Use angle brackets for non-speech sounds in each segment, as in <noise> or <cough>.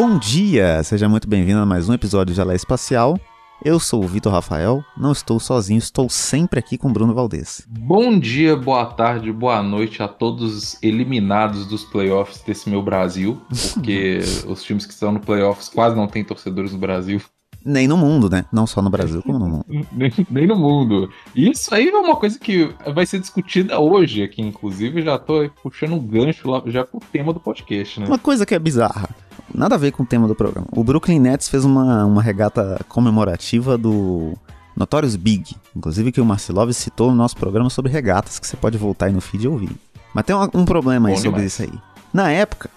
Bom dia! Seja muito bem-vindo a mais um episódio de Alé Espacial. Eu sou o Vitor Rafael, não estou sozinho, estou sempre aqui com Bruno Valdez. Bom dia, boa tarde, boa noite a todos eliminados dos playoffs desse meu Brasil, porque <laughs> os times que estão no playoffs quase não têm torcedores no Brasil. Nem no mundo, né? Não só no Brasil, como no mundo. <laughs> nem, nem, no mundo. Isso aí é uma coisa que vai ser discutida hoje aqui, inclusive. Já tô puxando um gancho lá, já com o tema do podcast, né? Uma coisa que é bizarra. Nada a ver com o tema do programa. O Brooklyn Nets fez uma, uma regata comemorativa do Notorious Big. Inclusive que o Marcelov citou no nosso programa sobre regatas, que você pode voltar aí no feed e ouvir. Mas tem um, um problema aí Bom sobre demais. isso aí. Na época,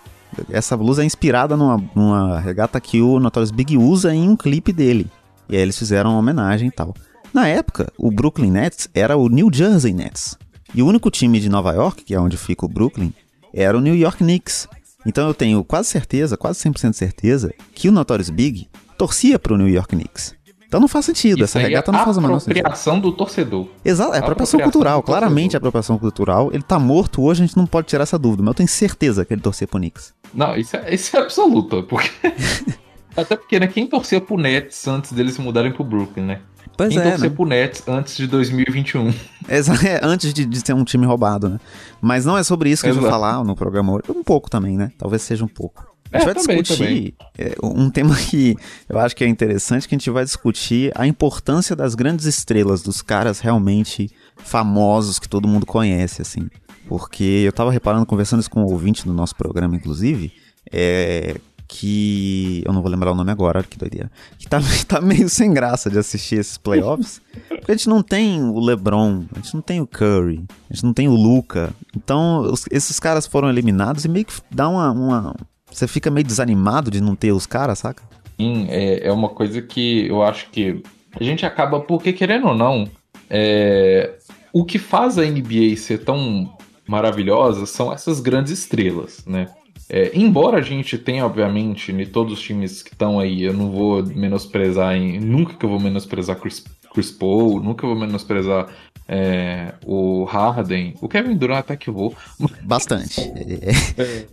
essa blusa é inspirada numa, numa regata que o Notorious Big usa em um clipe dele. E aí eles fizeram uma homenagem e tal. Na época, o Brooklyn Nets era o New Jersey Nets. E o único time de Nova York, que é onde fica o Brooklyn, era o New York Knicks. Então eu tenho quase certeza, quase 100% certeza, que o Notorious Big torcia pro New York Knicks. Então não faz sentido, Isso essa regata é não faz o menor sentido. apropriação do torcedor. Exato, é apropriação, apropriação cultural, claramente é apropriação cultural. Ele tá morto hoje, a gente não pode tirar essa dúvida, mas eu tenho certeza que ele torcia pro Knicks. Não, isso é, isso é absoluto, porque... <laughs> Até porque, né, quem torcia pro Nets antes deles se mudarem pro Brooklyn, né? Pois quem é, torcia né? pro Nets antes de 2021. <laughs> É, antes de, de ser um time roubado, né? Mas não é sobre isso que Exato. a gente vai falar no programa hoje. Um pouco também, né? Talvez seja um pouco. A gente é, vai também, discutir é, um tema que eu acho que é interessante, que a gente vai discutir a importância das grandes estrelas, dos caras realmente famosos que todo mundo conhece, assim. Porque eu tava reparando, conversando isso com um ouvinte do nosso programa, inclusive, é, que. Eu não vou lembrar o nome agora, que doideira. Que tá, <laughs> tá meio sem graça de assistir esses playoffs. porque a gente não tem o LeBron, a gente não tem o Curry, a gente não tem o Luca. Então, os, esses caras foram eliminados e meio que dá uma, uma. Você fica meio desanimado de não ter os caras, saca? Sim, é, é uma coisa que eu acho que a gente acaba, porque querendo ou não, é, o que faz a NBA ser tão maravilhosa são essas grandes estrelas, né? É, embora a gente tenha, obviamente, em todos os times que estão aí, eu não vou menosprezar em. Nunca que eu vou menosprezar Chris, Chris Paul, nunca vou menosprezar é, o Harden. O Kevin Durant até que vou. Bastante. é.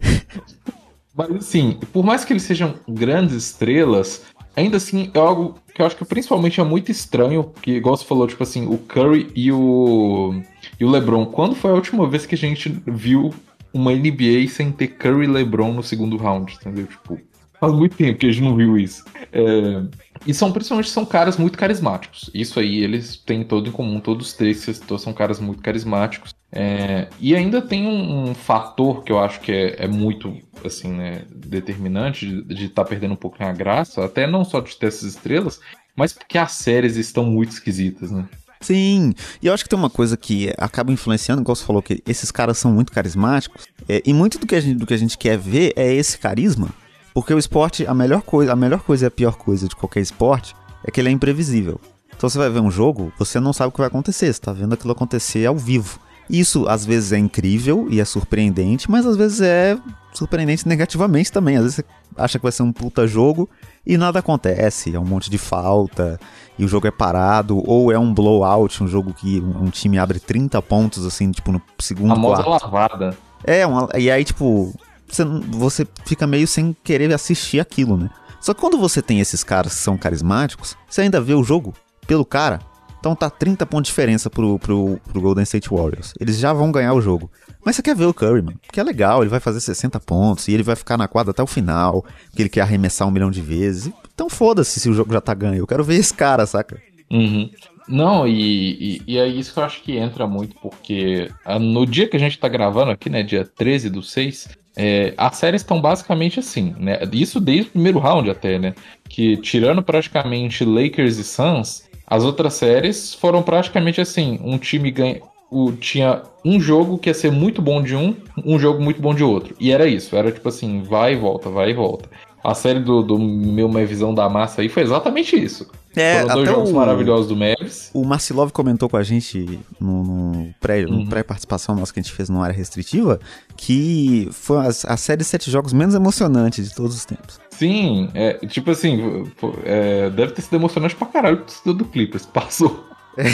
Mas assim, por mais que eles sejam grandes estrelas, ainda assim é algo que eu acho que principalmente é muito estranho, porque igual você falou, tipo assim, o Curry e o, e o LeBron, quando foi a última vez que a gente viu uma NBA sem ter Curry e LeBron no segundo round, entendeu? Tipo, faz muito tempo que a gente não viu isso. É... E são, principalmente, são caras muito carismáticos. Isso aí eles têm todo em comum, todos os três são caras muito carismáticos. É... E ainda tem um, um, fator que eu acho que é, é muito, assim, né, determinante de estar tá perdendo um pouco a graça, até não só de ter essas estrelas, mas porque as séries estão muito esquisitas, né? Sim, e eu acho que tem uma coisa que acaba influenciando, igual você falou, que esses caras são muito carismáticos, é, e muito do que, a gente, do que a gente quer ver é esse carisma, porque o esporte, a melhor coisa, a melhor coisa e a pior coisa de qualquer esporte é que ele é imprevisível. Então você vai ver um jogo, você não sabe o que vai acontecer, você tá vendo aquilo acontecer ao vivo. Isso às vezes é incrível e é surpreendente, mas às vezes é surpreendente negativamente também. Às vezes você acha que vai ser um puta jogo e nada acontece, é um monte de falta, e o jogo é parado, ou é um blowout, um jogo que um time abre 30 pontos, assim, tipo, no segundo A quarto. lavada. É, uma, e aí, tipo, você, você fica meio sem querer assistir aquilo, né? Só que quando você tem esses caras que são carismáticos, você ainda vê o jogo pelo cara. Então tá 30 pontos de diferença pro, pro, pro Golden State Warriors. Eles já vão ganhar o jogo. Mas você quer ver o Curry, mano. Porque é legal, ele vai fazer 60 pontos e ele vai ficar na quadra até o final. Porque ele quer arremessar um milhão de vezes. Então foda-se se o jogo já tá ganho. Eu quero ver esse cara, saca? Uhum. Não, e, e, e, é isso que eu acho que entra muito, porque ah, no dia que a gente tá gravando aqui, né, dia 13 do 6, é, as séries estão basicamente assim, né? Isso desde o primeiro round até, né? Que tirando praticamente Lakers e Suns, as outras séries foram praticamente assim: um time ganha, o, tinha um jogo que ia ser muito bom de um, um jogo muito bom de outro. E era isso, era tipo assim, vai e volta, vai e volta. A série do, do meu Minha Visão da Massa aí foi exatamente isso. É, Foram dois jogos o, maravilhosos do Mavs. O Marcilov comentou com a gente no, no pré, uhum. pré-participação nossa que a gente fez no área restritiva que foi a, a série de sete jogos menos emocionante de todos os tempos. Sim, é, tipo assim, é, deve ter sido emocionante pra caralho do Clippers, <laughs> passou.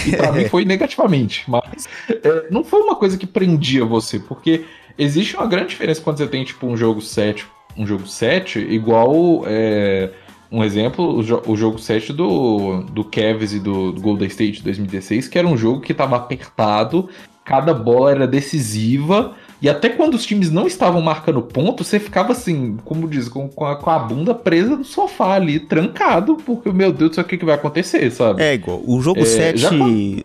E pra mim foi negativamente, mas é, não foi uma coisa que prendia você, porque existe uma grande diferença quando você tem, tipo, um jogo 7 um jogo 7 igual. É, um exemplo, o, jo o, jogo 7 do, do Cavs e do, do Golden State 2016, que era um jogo que estava apertado, cada bola era decisiva. E até quando os times não estavam marcando ponto, você ficava assim, como diz, com, com, a, com a bunda presa no sofá ali, trancado, porque, meu Deus do céu, o que, que vai acontecer, sabe? É igual. O jogo é, 7 já...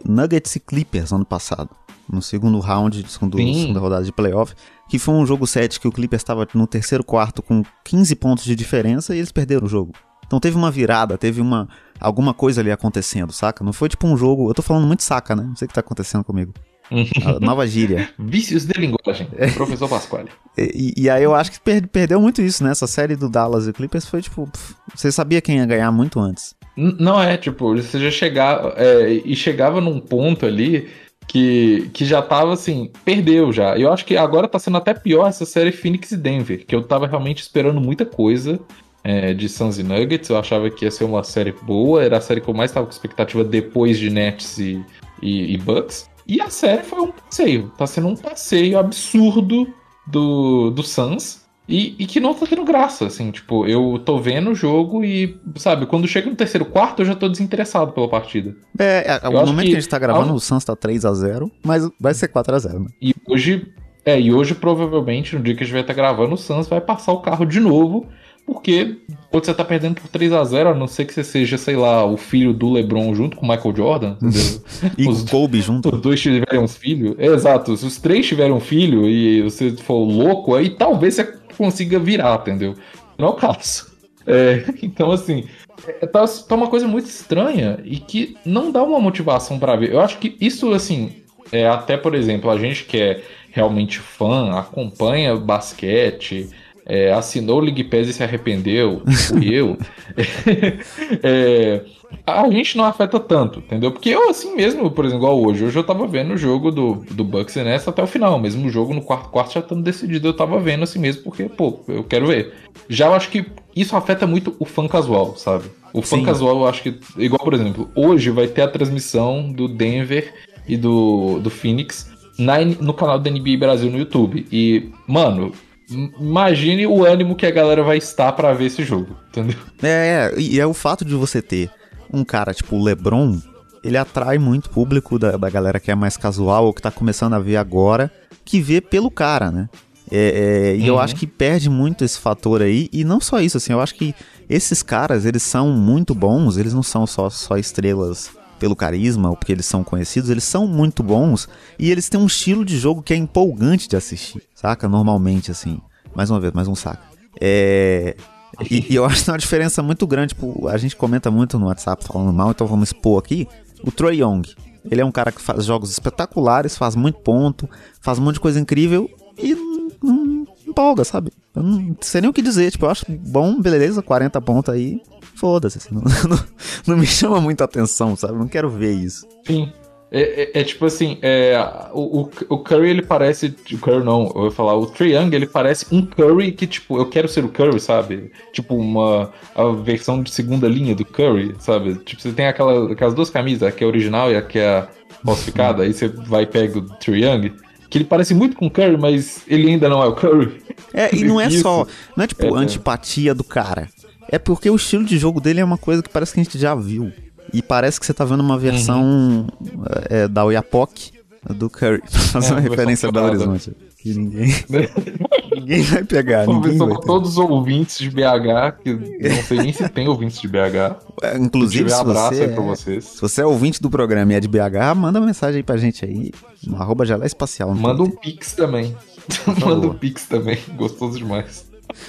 Nuggets e Clippers ano passado. No segundo round, segundo, segunda rodada de playoff, que foi um jogo 7 que o Clippers estava no terceiro quarto com 15 pontos de diferença e eles perderam o jogo. Então teve uma virada, teve uma alguma coisa ali acontecendo, saca? Não foi tipo um jogo. Eu tô falando muito saca, né? Não sei o que tá acontecendo comigo. <laughs> A nova gíria. Vícios de linguagem, professor Pasquale. E, e, aí eu acho que per, perdeu muito isso, né? Essa série do Dallas e Clippers foi tipo. Pff, você sabia quem ia ganhar muito antes. Não é, tipo, você já chegava. É, e chegava num ponto ali que, que já tava assim, perdeu já. Eu acho que agora tá sendo até pior essa série Phoenix e Denver, que eu tava realmente esperando muita coisa é, de Suns e Nuggets. Eu achava que ia ser uma série boa, era a série que eu mais estava com expectativa depois de Nets e, e, e, Bucks. E a série foi um passeio, tá sendo um passeio absurdo do, do Suns. E, e, que não tá tendo graça, assim, tipo, eu tô vendo o jogo e, sabe, quando chega no terceiro quarto eu já tô desinteressado pela partida. É, é no momento que, que, a gente tá gravando, o Suns tá 3 a 0 mas vai ser 4 a 0 né? E hoje, é, e hoje provavelmente, no dia que a gente vai estar tá gravando, o Suns vai passar o carro de novo porque quando você tá perdendo por 3 a 0 a não ser que você seja, sei lá, o filho do LeBron junto com o Michael Jordan, entendeu? <laughs> e os, Kobe junto. Os dois tiverem um filho. Exato, se os três tiverem um filho e você for louco, aí talvez você consiga virar, entendeu? Não é o caso. É, <laughs> então, assim, é, tá, tá uma coisa muito estranha e que não dá uma motivação para ver. Eu acho que isso, assim, é até, por exemplo, a gente que é realmente fã, acompanha basquete, é, assinou o League Pass e se arrependeu, tipo eu, <laughs> é, a gente não afeta tanto, entendeu? Porque eu, assim mesmo, por exemplo, igual hoje, hoje eu tava vendo o jogo do, do Bucks e Nets até o final, mesmo o jogo no quarto quarto já estando decidido, eu tava vendo assim mesmo, porque, pô, eu quero ver. Já eu acho que isso afeta muito o fã casual, sabe? O fã Sim. casual, eu acho que, igual, por exemplo, hoje vai ter a transmissão do Denver e do, do Phoenix na, no canal da NBA Brasil no YouTube. E, mano, Imagine o ânimo que a galera vai estar para ver esse jogo, entendeu? É, e é o fato de você ter um cara tipo o LeBron, ele atrai muito público da, da galera que é mais casual ou que tá começando a ver agora, que vê pelo cara, né? É, é, e uhum. eu acho que perde muito esse fator aí, e não só isso, assim, eu acho que esses caras, eles são muito bons, eles não são só, só estrelas pelo carisma ou porque eles são conhecidos, eles são muito bons e eles têm um estilo de jogo que é empolgante de assistir, saca? Normalmente, assim. Mais uma vez, mais um saco. É. E, e eu <laughs> acho uma diferença muito grande. Tipo, a gente comenta muito no WhatsApp falando mal, então vamos expor aqui. O Troy Young. Ele é um cara que faz jogos espetaculares, faz muito ponto, faz um monte de coisa incrível e não empolga, sabe? Eu não sei nem o que dizer. Tipo, eu acho bom, beleza, 40 pontos aí foda-se, assim, <laughs> não, não, não, me chama muita atenção, sabe? Não quero ver isso. Sim. É, é, é tipo assim, é, o, o, Curry ele parece. O Curry não, eu vou falar, o Trae Young ele parece um Curry que, tipo, eu quero ser o Curry, sabe? Tipo, uma a versão de segunda linha do Curry, sabe? Tipo, você tem aquela, aquelas duas camisas, a que é original e a que é falsificada, aí você vai e pega o Trae Young que ele parece muito com o Curry, mas ele ainda não é o Curry. É, e não é <laughs> só. Não é tipo é, antipatia do cara. É porque o estilo de jogo dele é uma coisa que parece que a gente já viu. E parece que você tá vendo uma versão uhum. é, da Oiapoque do Curry, <laughs> pra fazer é, uma referência a Belo Horizonte. Que ninguém. <laughs> ninguém vai pegar. Ninguém vai todos os ouvintes de BH, que não sei nem se tem ouvintes de BH. <laughs> É, inclusive, se, se você, é, se você é ouvinte do programa e é de BH, manda uma mensagem aí pra gente aí, no arroba espacial. Manda um pix também. manda um pix também, gostoso demais.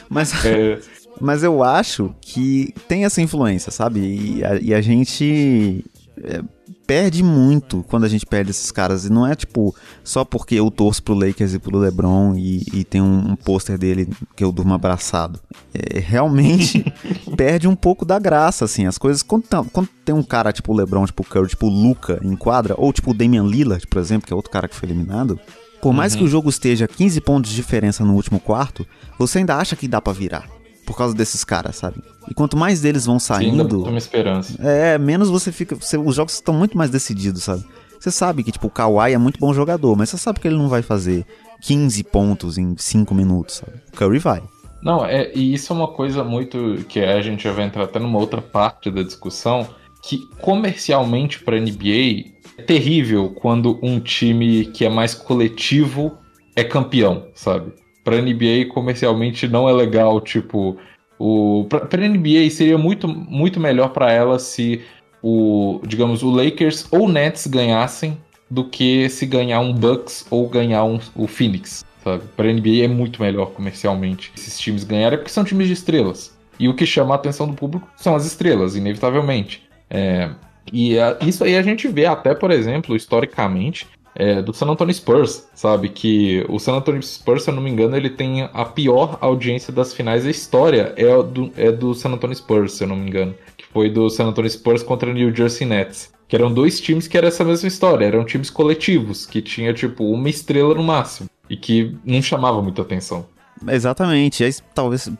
Mas, é... Mas eu acho que tem essa influência, sabe? E a, e a gente é, perde muito quando a gente perde esses caras. E não é tipo só porque eu torço pro Lakers e pro LeBron e, e tem um, um pôster dele que eu durmo abraçado. É, realmente <laughs> perde um pouco da graça, assim. As coisas. Quando, quando tem um cara tipo o LeBron, tipo o Curry, tipo o Luca em quadra, ou tipo o Damian Lillard, por exemplo, que é outro cara que foi eliminado. Por mais uhum. que o jogo esteja 15 pontos de diferença no último quarto, você ainda acha que dá para virar por causa desses caras, sabe? E quanto mais deles vão saindo. Sim, uma esperança. É, menos você fica. Você, os jogos estão muito mais decididos, sabe? Você sabe que, tipo, o Kawhi é muito bom jogador, mas você sabe que ele não vai fazer 15 pontos em 5 minutos, sabe? O Curry vai. Não, é, e isso é uma coisa muito que a gente já vai entrar até numa outra parte da discussão, que comercialmente para NBA é terrível quando um time que é mais coletivo é campeão, sabe? Para NBA comercialmente não é legal, tipo, o para NBA seria muito muito melhor para ela se o, digamos, o Lakers ou Nets ganhassem do que se ganhar um Bucks ou ganhar um, o Phoenix, sabe? Para NBA é muito melhor comercialmente esses times ganharem porque são times de estrelas. E o que chama a atenção do público são as estrelas, inevitavelmente. É, e a, isso aí a gente vê até, por exemplo, historicamente, é, do San Antonio Spurs, sabe? Que o San Antonio Spurs, se eu não me engano, ele tem a pior audiência das finais da história. É do, é do San Antonio Spurs, se eu não me engano. Que foi do San Antonio Spurs contra o New Jersey Nets. Que eram dois times que era essa mesma história. Eram times coletivos, que tinha, tipo, uma estrela no máximo. E que não chamava muita atenção. Exatamente. Aí talvez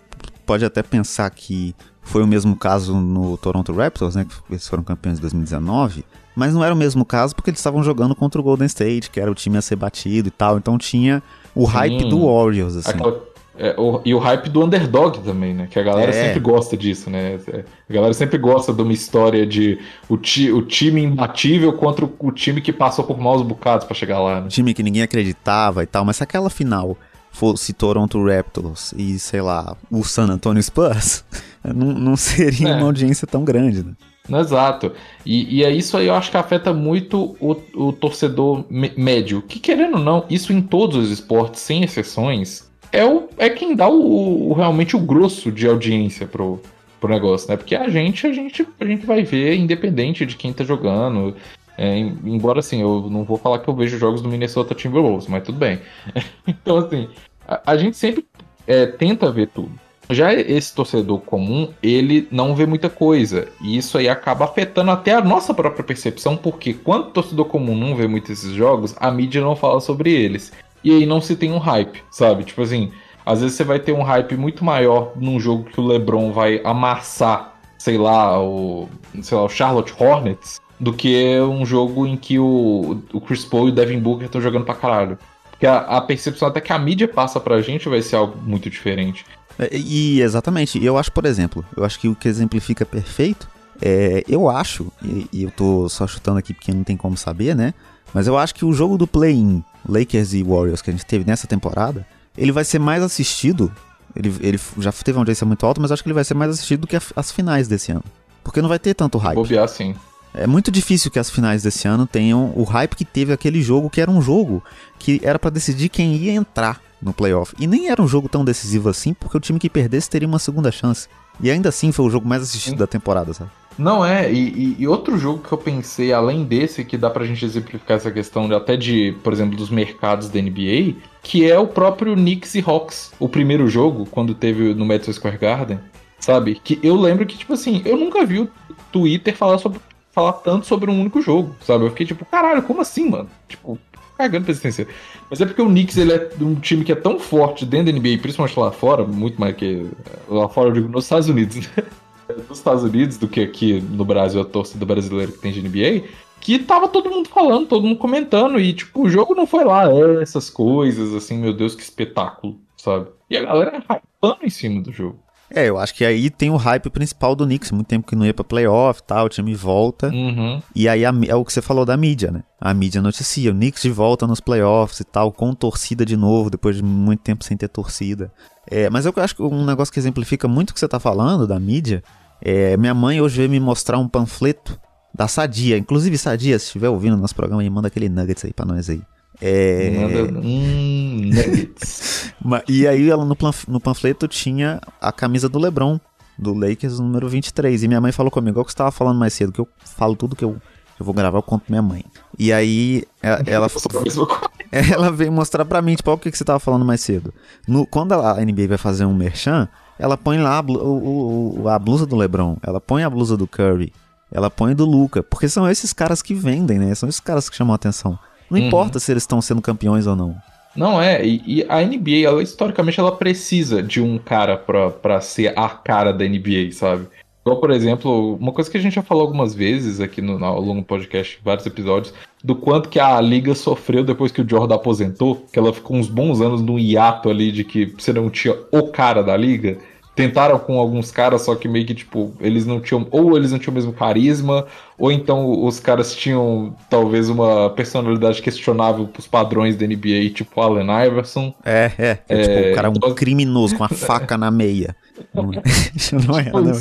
pode até pensar que foi o mesmo caso no Toronto Raptors, né? Que eles foram campeões em 2019. Mas não era o mesmo caso porque eles estavam jogando contra o Golden State, que era o time a ser batido e tal. Então tinha o Sim. hype do Warriors, assim. Aquela, é, o, e o hype do underdog também, né? Que a galera é. sempre gosta disso, né? É, a galera sempre gosta de uma história de o, ti, o time imbatível contra o, o, time que passou por maus bocados para chegar lá, né? Time que ninguém acreditava e tal. Mas se aquela final fosse Toronto Raptors e, sei lá, o San Antonio Spurs, <laughs> não, não seria é. uma audiência tão grande, né? Exato. E, e é isso aí eu acho que afeta muito o, o torcedor médio. Que querendo ou não, isso em todos os esportes, sem exceções, é, o, é quem dá o, o realmente o grosso de audiência pro, pro negócio, né? Porque a gente, a gente, a gente vai ver independente de quem tá jogando. É, embora assim, eu não vou falar que eu vejo jogos do Minnesota Timberwolves, mas tudo bem. <laughs> então, assim, a, a gente sempre é, tenta ver tudo. Já esse torcedor comum, ele não vê muita coisa. E isso aí acaba afetando até a nossa própria percepção, porque quando o torcedor comum não vê muito esses jogos, a mídia não fala sobre eles. E aí não se tem um hype, sabe? Tipo assim, às vezes você vai ter um hype muito maior num jogo que o LeBron vai amassar, sei lá, o, sei lá, o Charlotte Hornets, do que um jogo em que o, o Chris Paul e o Devin Booker estão jogando pra caralho. Porque a, a, percepção até que a mídia passa pra gente vai ser algo muito diferente. É, e exatamente, eu acho, por exemplo, eu acho que o que exemplifica perfeito é, eu acho, e, e, eu tô só chutando aqui porque não tem como saber, né? Mas eu acho que o jogo do play-in, Lakers e Warriors, que a gente teve nessa temporada, ele vai ser mais assistido. Ele, ele já teve uma audiência muito alta, mas acho que ele vai ser mais assistido do que as finais desse ano. Porque não vai ter tanto hype. Bobear, sim. É muito difícil que as finais desse ano tenham o hype que teve aquele jogo, que era um jogo que era para decidir quem ia entrar no playoff. E nem era um jogo tão decisivo assim, porque o time que perdesse teria uma segunda chance. E ainda assim foi o jogo mais assistido Sim. da temporada, sabe? Não é, e, e, outro jogo que eu pensei, além desse, que dá pra gente exemplificar essa questão de, até de, por exemplo, dos mercados da NBA, que é o próprio Knicks e Hawks. O primeiro jogo, quando teve no Madison Square Garden, sabe? Que eu lembro que, tipo assim, eu nunca vi o Twitter falar, sobre, falar tanto sobre um único jogo, sabe? Eu fiquei tipo, caralho, como assim, mano? Tipo, cagando pra existência. Mas é porque o Knicks ele é um time que é tão forte dentro da NBA, principalmente lá fora, muito mais que lá fora, eu digo, nos Estados Unidos, né? <laughs> Nos Estados Unidos do que aqui no Brasil, a torcida brasileira que tem de NBA, que tava todo mundo falando, todo mundo comentando, e tipo, o jogo não foi lá, é, essas coisas, assim, meu Deus, que espetáculo, sabe? E a galera hypando em cima do jogo. É, eu acho que aí tem o hype principal do Knicks. Muito tempo que não ia pra playoff e tal, o time volta. Uhum. E aí a, é o que você falou da mídia, né? A mídia noticia, o Knicks de volta nos playoffs e tal, com torcida de novo, depois de muito tempo sem ter torcida. É, mas eu acho que um negócio que exemplifica muito o que você tá falando da mídia é, minha mãe hoje veio me mostrar um panfleto da Sadia. Inclusive, Sadia, se estiver ouvindo nosso programa, manda aquele nuggets aí pra nós aí. É... Manda hum, nuggets. <laughs> e aí ela no, no panfleto tinha a camisa do Lebron, do Lakers, número 23. E minha mãe falou comigo, igual que você estava falando mais cedo, que eu falo tudo que eu, eu vou gravar, eu conto pra minha mãe. E aí ela, <laughs> ela, <laughs> ela veio mostrar pra mim, tipo, o que, que você tava falando mais cedo. No, quando a NBA vai fazer um merchan, ela põe lá a, o, o, a blusa do LeBron, ela põe a blusa do Curry, ela põe do Luca, porque são esses caras que vendem, né? São esses caras que chamam a atenção. Não uhum. importa se eles estão sendo campeões ou não. Não é, e, e, a NBA, ela, historicamente, ela precisa de um cara pra, pra ser a cara da NBA, sabe? Igual, por exemplo, uma coisa que a gente já falou algumas vezes aqui no, ao longo do podcast, vários episódios, do quanto que a liga sofreu depois que o Jordan aposentou, que ela ficou uns bons anos num hiato ali de que você não tinha o cara da liga. Tentaram com alguns caras, só que meio que, tipo, eles não tinham. Ou eles não tinham o mesmo carisma, ou então os caras tinham talvez uma personalidade questionável pros padrões da NBA, tipo Allen Iverson. É, é. é, é tipo, o cara é um então... criminoso com a faca na meia. Não, é, <laughs> não é, não é.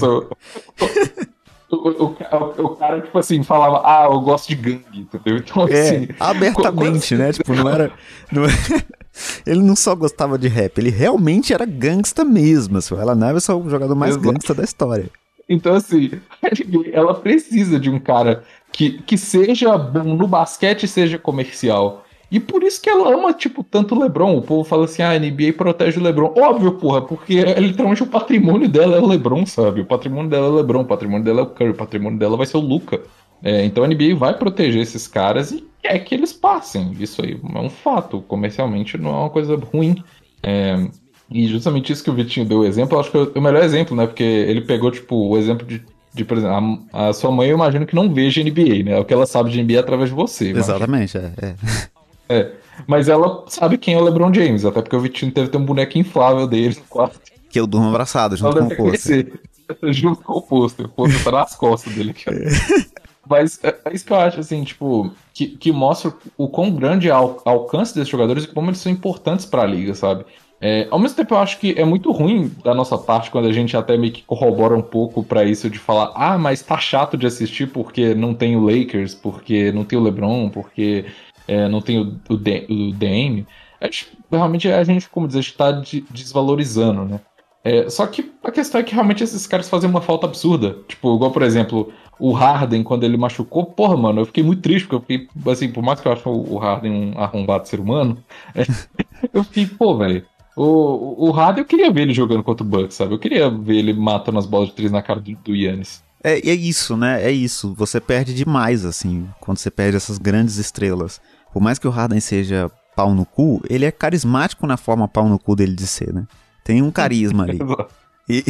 O, o, o, o, cara, tipo assim, falava, ah, eu gosto de gangue, entendeu? Então, é, assim. Abertamente, né? Tipo, não era. Não ele não só gostava de rap, ele realmente era gangsta mesmo. Assim, o Alan Iverson é o jogador mais Exato. gangsta da história. Então, assim, <laughs> ela precisa de um cara que, que seja bom no basquete e seja comercial. E por isso que ela ama, tipo, tanto o LeBron. O povo fala assim, ah, a NBA protege o LeBron. Óbvio, porra, porque é, literalmente o patrimônio dela é o LeBron, sabe? O patrimônio dela é o LeBron, o patrimônio dela é o Curry, o patrimônio dela vai ser o Luca. É, então a NBA vai proteger esses caras e quer que eles passem. Isso aí é um fato. Comercialmente não é uma coisa ruim. É, e justamente isso que o Vitinho deu o exemplo, eu acho que é o melhor exemplo, né? Porque ele pegou, tipo, o exemplo de, de por exemplo, a, a sua mãe eu imagino que não veja NBA, né? O que ela sabe de NBA é através de você. Exatamente, é. é. É. Mas ela sabe quem é o LeBron James, até porque o Vitinho teve ter um boneco inflável dele no quarto. Que eu durmo abraçado junto ela com o pôster. Junto com o pôster. O pôster tá nas costas dele. Cara. <laughs> Mas é, é, isso que eu acho, assim, tipo, que, que mostra o quão grande é o alcance desses jogadores e como eles são importantes para a liga, sabe? É, ao mesmo tempo, eu acho que é muito ruim da nossa parte quando a gente até meio que corrobora um pouco para isso de falar, ah, mas tá chato de assistir porque não tem o Lakers, porque não tem o LeBron, porque é, não tem o, o, o DM, realmente a gente, como dizer, está de, desvalorizando, né? É, só que a questão é que realmente esses caras fazem uma falta absurda. Tipo, igual, por exemplo, o Harden, quando ele machucou, porra, mano, eu fiquei muito triste, porque eu fiquei, assim, por mais que eu ache o Harden um arrombado ser humano, é, <laughs> eu fiquei, pô, velho. O, o Harden, eu queria ver ele jogando contra o Bucks, sabe? Eu queria ver ele matando as bolas de três na cara do, do Yannis. É, é isso, né? É isso. Você perde demais, assim, quando você perde essas grandes estrelas por mais que o Harden seja pau no cu, ele é carismático na forma pau no cu dele de ser, né? Tem um carisma ali. <laughs> E,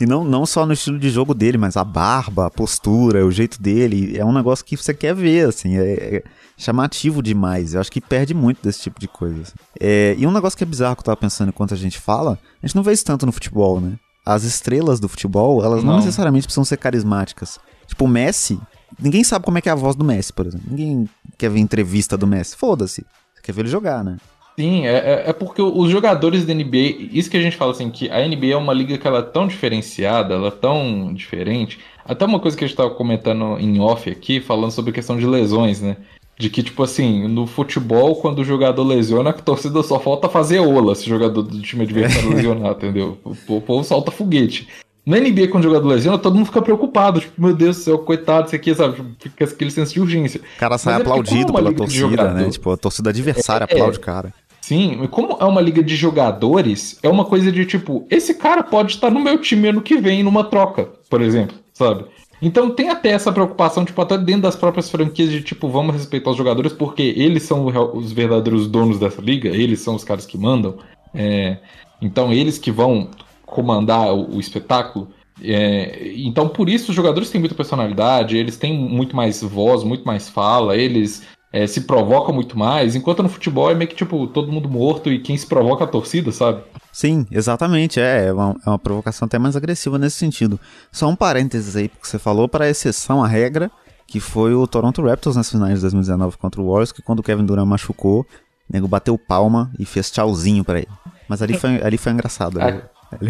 e, não, não só no estilo de jogo dele, mas a barba, a postura, o jeito dele, é um negócio que você quer ver, assim, é, é chamativo demais. Eu acho que perde muito desse tipo de coisa. Assim. É, e um negócio que é bizarro que eu tava pensando enquanto a gente fala, a gente não vê isso tanto no futebol, né? As estrelas do futebol, elas não, não necessariamente precisam ser carismáticas. Tipo, o Messi, Ninguém sabe como é que é a voz do Messi, por exemplo. Ninguém quer ver entrevista do Messi. Foda-se. Você quer ver ele jogar, né? Sim, é, é, é porque os jogadores da NBA, isso que a gente fala assim, que a NBA é uma liga que ela é tão diferenciada, ela é tão diferente. Até uma coisa que a gente estava comentando em off aqui, falando sobre a questão de lesões, né? De que, tipo assim, no futebol, quando o jogador lesiona, a torcida só falta fazer ola se o jogador do time adversário lesionar, <laughs> entendeu? O povo solta foguete. Na NBA, quando o jogador lesiona, todo mundo fica preocupado. Tipo, meu Deus do céu, coitado, isso aqui, sabe? Fica aquele senso de urgência. O cara sai é aplaudido é pela torcida, né? Tipo, a torcida adversária é, aplaude o cara. Sim, como é uma liga de jogadores, é uma coisa de tipo, esse cara pode estar no meu time ano que vem numa troca, por exemplo, sabe? Então tem até essa preocupação, tipo, até dentro das próprias franquias de tipo, vamos respeitar os jogadores porque eles são os verdadeiros donos dessa liga, eles são os caras que mandam. É, então eles que vão comandar o, o espetáculo. É, então, por isso, os jogadores têm muita personalidade, eles têm muito mais voz, muito mais fala, eles é, se provocam muito mais, enquanto no futebol é meio que tipo todo mundo morto e quem se provoca é a torcida, sabe? Sim, exatamente. É, é uma, é uma provocação até mais agressiva nesse sentido. Só um parênteses aí, porque você falou, para exceção à regra, que foi o Toronto Raptors nas finais de 2019 contra o Warriors, que quando o Kevin Durant machucou, o nego bateu palma e fez tchauzinho para ele. Mas ali <laughs> foi, ali foi engraçado. Né? É,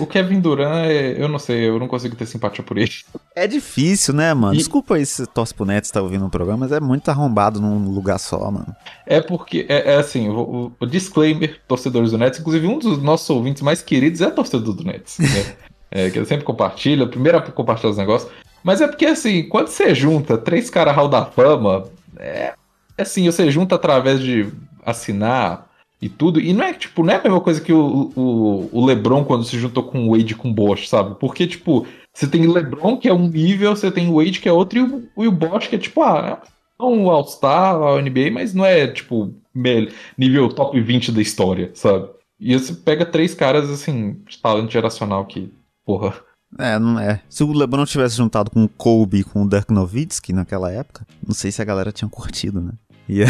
o Kevin Durant, é, eu não sei, eu não consigo ter simpatia por ele. É difícil, né, mano? E... Desculpa aí se torce pro Nets tá ouvindo o programa, mas é muito arrombado num lugar só, mano. É porque, é, é assim, o, o, disclaimer, torcedores do Nets, inclusive um dos nossos ouvintes mais queridos é torcedor do Nets, né? <laughs> é, que ele sempre compartilha, primeiro a compartilhar os negócios. Mas é porque, assim, quando você junta três caras hall da fama, é assim, você junta através de assinar e tudo. E não é, tipo, não é a mesma coisa que o, o, o LeBron quando se juntou com o Wade com o Bosch, sabe? Porque, tipo, você tem o LeBron, que é um nível, você tem o Wade, que é outro, e o, e o Bosch, que é tipo, ah, é um All-Star, a NBA, mas não é, tipo, nível top 20 da história, sabe? E você pega três caras, assim, de talento geracional que, porra, É, não é. Se o LeBron tivesse juntado com o Kobe e com o Dirk Nowitzki naquela época, não sei se a galera tinha curtido, né? Ia,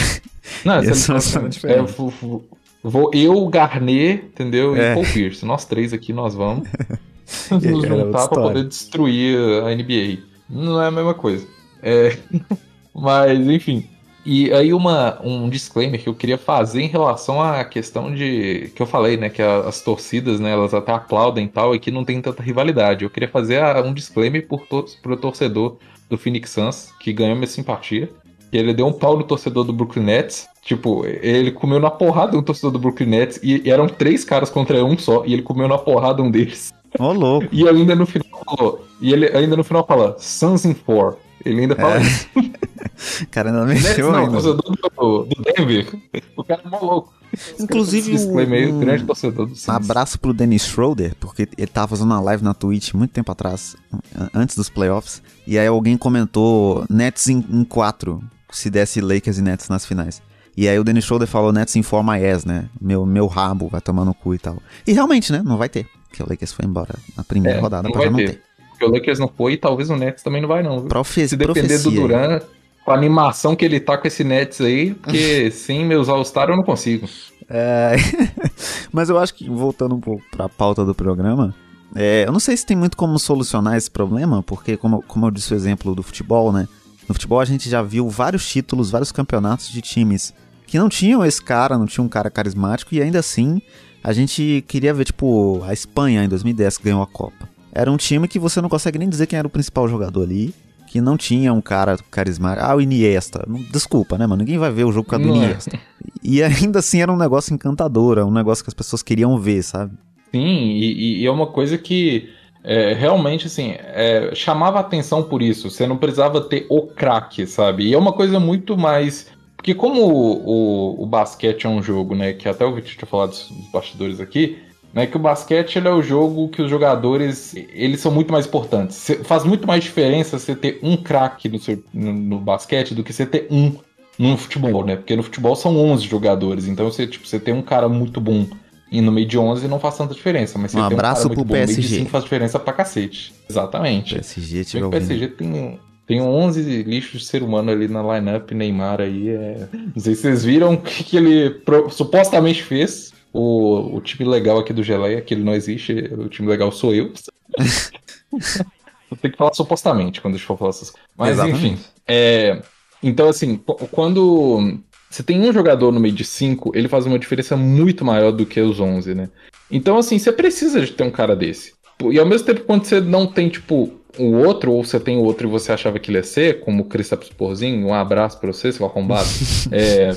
não, <laughs> ia ser uma é, vou, eu, Garnet, entendeu? É. E Paul Pierce. Nós três aqui, nós vamos <laughs> nos juntar pra poder destruir a NBA. Não é a mesma coisa. É... <laughs> Mas, enfim. E aí uma, um disclaimer que eu queria fazer em relação à questão de que eu falei, né, que as torcidas, né, elas até aplaudem e tal e que não tem tanta rivalidade. Eu queria fazer um disclaimer por to pro torcedor do Phoenix Suns que ganhou minha simpatia. E ele deu um pau no torcedor do Brooklyn Nets. Tipo, ele comeu na porrada um torcedor do Brooklyn Nets e, e eram três caras contra um só e ele comeu na porrada um deles. Ô, oh, louco. E ainda no final falou, e ele ainda no final fala Suns in four. Ele ainda fala é. isso. <laughs> cara ainda mexeu Não, torcedor do, do Denver. O cara é maluco. Inclusive, um, grande torcedor do abraço pro Dennis Schroeder, porque ele tava fazendo uma live na Twitch muito tempo atrás, antes dos playoffs, e aí alguém comentou Nets em 4, se desse Lakers e Nets nas finais. E aí o Dennis Schroeder falou Nets em for my ass, né? Meu, meu rabo vai tomar no cu e tal. E realmente, né? Não vai ter. Porque o Lakers foi embora na primeira é, rodada pra já não ter. ter. Porque o Lakers não foi e talvez o Nets também não vai não. Profe Se depender profecia. do Duran, com a animação que ele tá com esse Nets aí, porque <laughs> sem meus All-Star eu não consigo. É... <laughs> Mas eu acho que, voltando um pouco pra pauta do programa, é, eu não sei se tem muito como solucionar esse problema, porque, como, como eu disse o exemplo do futebol, né? No futebol a gente já viu vários títulos, vários campeonatos de times que não tinham esse cara, não tinha um cara carismático, e ainda assim a gente queria ver, tipo, a Espanha em 2010 que ganhou a Copa. Era um time que você não consegue nem dizer quem era o principal jogador ali que não tinha um cara carismático. Ah, o Iniesta. Desculpa, né, mano? Ninguém vai ver o jogo com a do é. Iniesta. E ainda assim era um negócio encantador, um negócio que as pessoas queriam ver, sabe? Sim, e, e é uma coisa que é, realmente, assim, é, chamava atenção por isso. Você não precisava ter o craque, sabe? E é uma coisa muito mais. Porque como o, o, o basquete é um jogo, né? Que até o Vitor tinha falado dos bastidores aqui né, que o basquete é o jogo que os jogadores eles são muito mais importantes. faz muito mais diferença você ter um craque no, no, no, basquete do que você ter um no futebol, né? Porque no futebol são 11 jogadores, então você, tipo, você tem um cara muito bom e no meio de 11 não faz tanta diferença, mas você um tem um muito bom PSG. no meio de 5 faz diferença pra cacete. Exatamente. PSG, o PSG tem tem 11 lixos de ser humano ali na lineup, Neymar aí é... Não sei se vocês viram o que, que ele pro... supostamente fez o, o time legal aqui do Geleia, que ele não existe, o time legal sou eu. <laughs> Tem que falar supostamente quando a gente for falar essas coisas. Mas Exatamente. enfim. É, então, assim, quando você tem um jogador no meio de cinco, ele faz uma diferença muito maior do que os 11, né? Então, assim, você precisa de ter um cara desse. E ao mesmo tempo, quando você não tem, tipo, o outro, ou você tem o outro e você achava que ele ia ser, como o Kristaps Porzinho, um abraço pra você, seu arrombado. <laughs> é,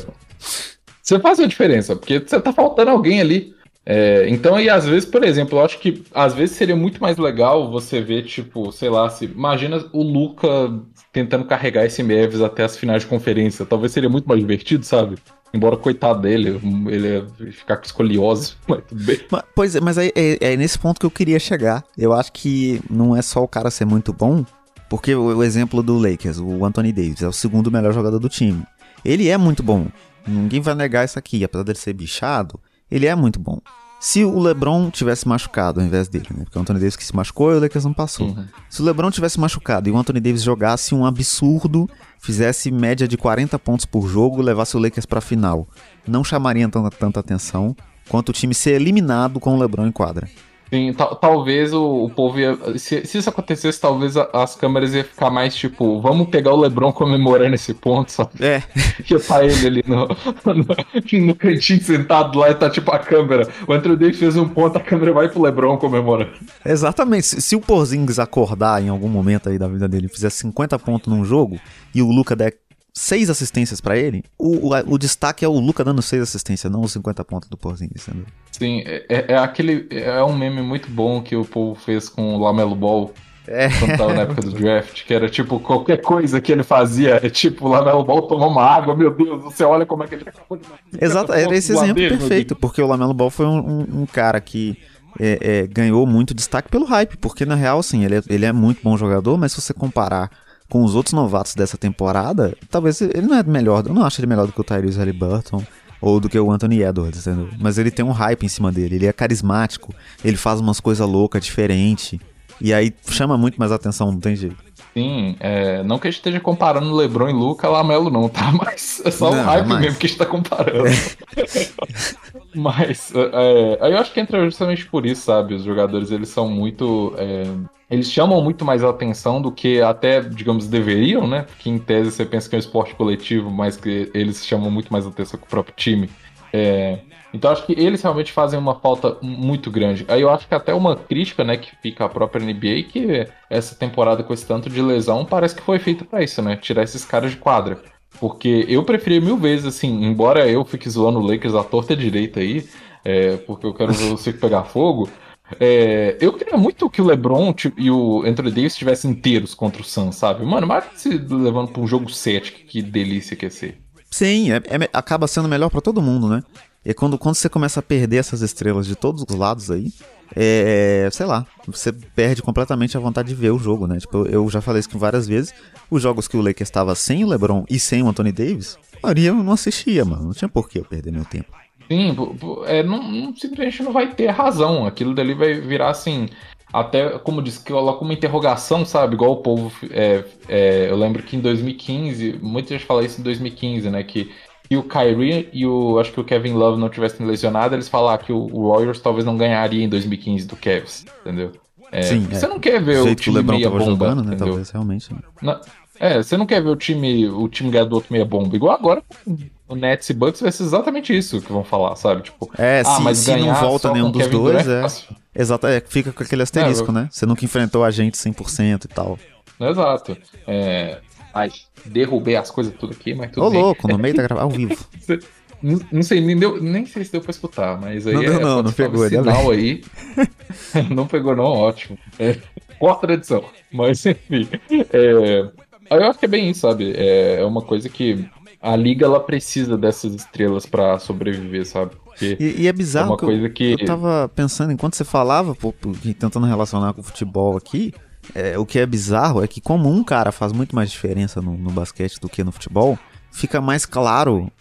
você faz a diferença, porque você tá faltando alguém ali. É, então, e às vezes, por exemplo, eu acho que às vezes seria muito mais legal você ver, tipo, sei lá, se imagina o Luca tentando carregar esse Mavis até as finais de conferência. Talvez seria muito mais divertido, sabe? Embora, coitado dele, ele ia ficar com escoliose, <laughs> mas tudo bem. Mas, pois é, mas é, é, é, nesse ponto que eu queria chegar. Eu acho que não é só o cara ser muito bom, porque o, o exemplo do Lakers, o Anthony Davis, é o segundo melhor jogador do time. Ele é muito bom. Ninguém vai negar isso aqui. Apesar dele ser bichado, ele é muito bom. Se o LeBron tivesse machucado ao invés dele, né? Porque o Anthony Davis que se machucou e o Lakers não passou. Uhum. Se o LeBron tivesse machucado e o Anthony Davis jogasse um absurdo, fizesse média de 40 pontos por jogo, levasse o Lakers pra final, não chamaria tanta, tanta atenção quanto o time ser eliminado com o LeBron em quadra. Sim, talvez o, o, povo ia. Se, se, isso acontecesse, talvez a, as câmeras iam ficar mais tipo, vamos pegar o Lebron comemorando esse ponto, sabe? É. <laughs> Que tá ele ali no, no, no, cantinho sentado lá e tá tipo a câmera. O Andrew Davis fez um ponto, a câmera vai pro Lebron comemorando. Exatamente. Se, se o Porzingis acordar em algum momento aí da vida dele e fizer 50 pontos num jogo e o Luca der seis assistências para ele, o, o, o, destaque é o Luca dando seis assistências, não os 50 pontos do Porzingis, entendeu? Sim, é, é, é, aquele. É um meme muito bom que o povo fez com o Lamelo Ball. É. Quando tava na época do draft, que era tipo, qualquer coisa que ele fazia, é tipo, o Lamelo Ball tomou uma água, meu Deus, você olha como é que ele acabou de Exato, era esse exemplo dele, perfeito, porque o Lamelo Ball foi um, um, um cara que é, é, ganhou muito destaque pelo hype, porque na real, sim, ele é, ele é muito bom jogador, mas se você comparar com os outros novatos dessa temporada, talvez ele não é melhor, eu não acho ele melhor do que o Tyrese Halliburton ou do que o Anthony Edwards, entendeu? Mas ele tem um hype em cima dele, ele é carismático, ele faz umas coisas loucas, diferente. E aí chama muito mais atenção, não tem jeito. Sim, é, não que a gente esteja comparando LeBron e Luca Lamelo não, tá? <laughs> Mas é só o hype é mesmo que a gente tá comparando. <laughs> Mas é, aí eu acho que entra justamente por isso, sabe? Os jogadores, eles são muito... Eles chamam muito mais atenção do que até, digamos, deveriam, né? Porque em tese você pensa que é um esporte coletivo, mas que eles chamam muito mais atenção que o próprio time. É, então acho que eles realmente fazem uma falta muito grande. Aí eu acho que até uma crítica, né, que fica a própria NBA, que essa temporada com esse tanto de lesão parece que foi feita para isso, né? Tirar esses caras de quadra. Porque eu preferia mil vezes, assim, embora eu fique zoando o Lakers à torta direita aí, é, porque eu quero ver o circo pegar fogo. É, eu queria muito que o LeBron e o Anthony Davis estivessem inteiros contra o Suns, sabe? Mano, mas se levando pra um jogo 7, que, que delícia que ia ser. Sim, é, é, acaba sendo melhor para todo mundo, né? E quando, quando você começa a perder essas estrelas de todos os lados aí, é, sei lá, você perde completamente a vontade de ver o jogo, né? Tipo, eu já falei isso várias vezes. Os jogos que o Lakers estava sem o LeBron e sem o Anthony Davis, a maioria eu não assistia, mano. Não tinha por que eu perder meu tempo. Sim, é, não, não, simplesmente não vai ter razão. Aquilo dali vai virar assim. Até, como disse, que coloca uma interrogação, sabe? Igual o povo. É, é, eu lembro que em 2015, muita gente fala isso em 2015, né? Que e o Kyrie e o acho que o Kevin Love não tivessem lesionado, eles falaram que o Warriors talvez não ganharia em 2015 do Cavs, entendeu? É, Sim, você é. não quer ver o, o time meia bomba, jogando, né? Entendeu? Talvez realmente. Não, é, você não quer ver o time, o time ganhar do outro meia bomba. Igual agora o Nets e Bucks vai ser exatamente isso que vão falar, sabe? Tipo, é, ah, se, mas se não volta nenhum dos Kevin dois, é. Exato, é, fica com aquele asterisco, é, né? Você nunca enfrentou a gente 100% e tal. Exato. É, Ai, derrubei as coisas tudo aqui, mas tudo Ô, bem. louco, no meio da <laughs> gravação, ao vivo. Não, não, sei, nem, deu, nem sei se deu pra escutar, mas aí não, é, não, não, não pegou, sinal aí. <laughs> não pegou, não, ótimo. É, quarta edição. <laughs> Mas enfim. É, eu acho que é bem isso, sabe? É, é uma coisa que a liga ela precisa dessas estrelas para sobreviver, sabe? E, e, é bizarro. É uma coisa que eu, eu tava pensando enquanto você falava, pô, tentando relacionar com o futebol aqui. É, o que é bizarro é que, como um cara faz muito mais diferença no, no basquete do que no futebol, fica mais claro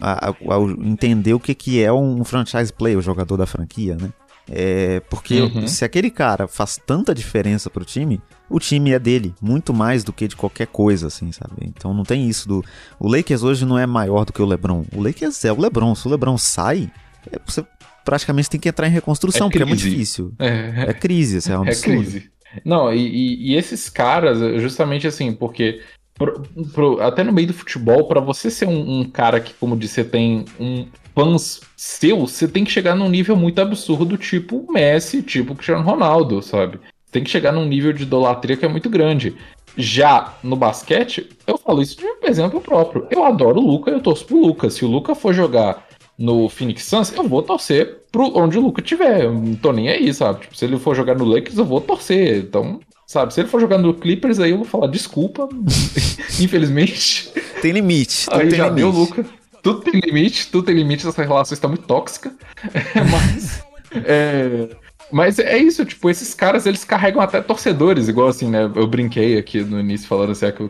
ao entender o que, que é um franchise player, o jogador da franquia, né? É, porque uhum. se aquele cara faz tanta diferença pro time, o time é dele, muito mais do que de qualquer coisa, assim, sabe? Então não tem isso do. O Lakers hoje não é maior do que o LeBron. O Lakers é o LeBron. Se o LeBron sai, é, você praticamente tem que entrar em reconstrução, é porque é muito difícil. É, é crise, isso é um é absurdo. É crise. Não, e, e, esses caras, justamente assim, porque pro, pro, até no meio do futebol, para você ser um, um, cara que, como disse, você tem um fãs seu, você tem que chegar num nível muito absurdo, tipo Messi, tipo Cristiano Ronaldo, sabe? Tem que chegar num nível de idolatria que é muito grande. Já no basquete, eu falo isso de exemplo próprio. Eu adoro o Luca, eu torço pro Luca. Se o Luca for jogar no Phoenix Suns, eu vou torcer pro onde o Luca tiver. Eu não tô nem aí, sabe? Tipo, se ele for jogar no Lakers, eu vou torcer. Então, sabe? Se ele for jogar no Clippers, aí eu vou falar desculpa. <laughs> Infelizmente. Tem limite. Aí tem já limite. deu, Luca. Tudo tem limite, tudo tem limite. Essa relação está muito tóxica. <laughs> mas. É, mas é isso, tipo, esses caras, eles carregam até torcedores, igual assim, né? Eu brinquei aqui no início falando assim, é que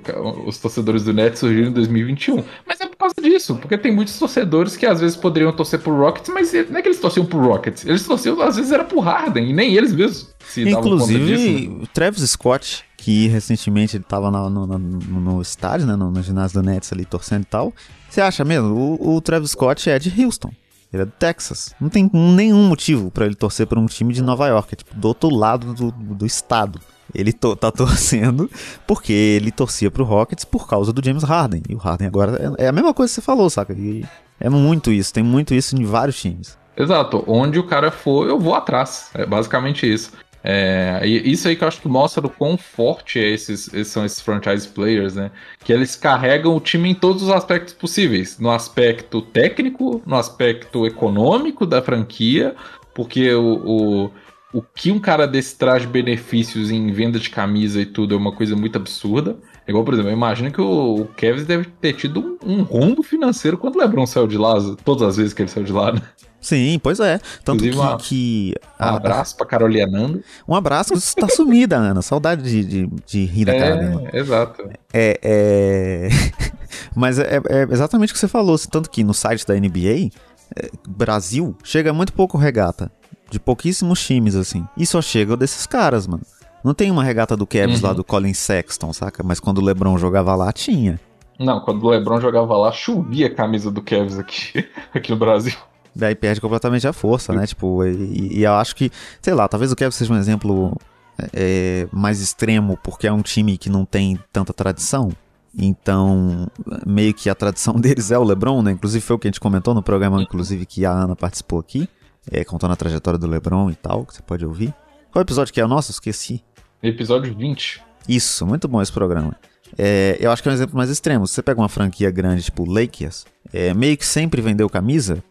os torcedores do Nets surgiram em 2021. Mas é por causa disso, porque tem muitos torcedores que às vezes poderiam torcer pro Rockets, mas não é que eles torciam pro Rockets, eles torciam, às vezes era pro Harden, e nem eles mesmos se Inclusive, disso, né? Travis Scott, que recentemente ele tava no, no, no, no estádio, né, no, no ginásio do Nets ali, torcendo e tal. Você acha mesmo? O, o Travis Scott é de Houston. Ele é do Texas. Não tem nenhum motivo para ele torcer por um time de Nova York, é tipo do outro lado do, do estado. Ele to, tá <laughs> torcendo porque ele torcia pro Rockets por causa do James Harden. E o Harden agora é, é a mesma coisa que você falou, saca? E é muito isso, tem muito isso em vários times. Exato, onde o cara for, eu vou atrás. É basicamente isso. É, e isso aí que eu acho que mostra o quão forte é esses, esses, são esses franchise players, né? Que eles carregam o time em todos os aspectos possíveis. No aspecto técnico, no aspecto econômico da franquia, porque o, o, o que um cara desse traz benefícios em venda de camisa e tudo é uma coisa muito absurda. Igual, por exemplo, eu imagino que o, o Kevin deve ter tido um, um rombo financeiro quando o LeBron saiu de lá, todas as vezes que ele saiu de lá, né? Sim, pois é. Tanto que, uma, que a, Um abraço pra Carolina Nando. Um abraço, você tá sumida, Ana. Saudade de, de, de rir da é, cara dela. Exato. É, é... <laughs> Mas é, é, exatamente o que você falou. Tanto que no site da NBA, é, Brasil, chega muito pouco regata. De pouquíssimos times, assim. E só chega desses caras, mano. Não tem uma regata do Cavs uhum. lá do Colin Sexton, saca? Mas quando o LeBron jogava lá, tinha. Não, quando o LeBron jogava lá, chovia a camisa do Cavs aqui, <laughs> aqui no Brasil. Daí perde completamente a força, né? Tipo, e, e eu acho que, sei lá, talvez o Cavs seja um exemplo é, mais extremo porque é um time que não tem tanta tradição. Então, meio que a tradição <laughs> deles é o LeBron, né? Inclusive foi o que a gente comentou no programa, inclusive que a Ana participou aqui, é, contando a trajetória do LeBron e tal, que você pode ouvir. Qual episódio que é o nosso? Esqueci. Episódio 20. Isso, muito bom esse programa. É, eu acho que é um exemplo mais extremo. Se você pega uma franquia grande, tipo Lakers, é, meio que sempre vendeu camisa,